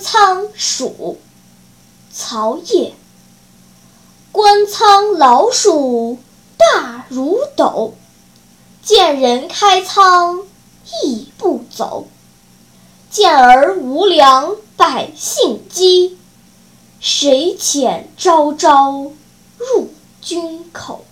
仓鼠曹邺官仓老鼠大如斗见人开仓亦不走。见而无粮百姓饥谁遣朝朝入君口？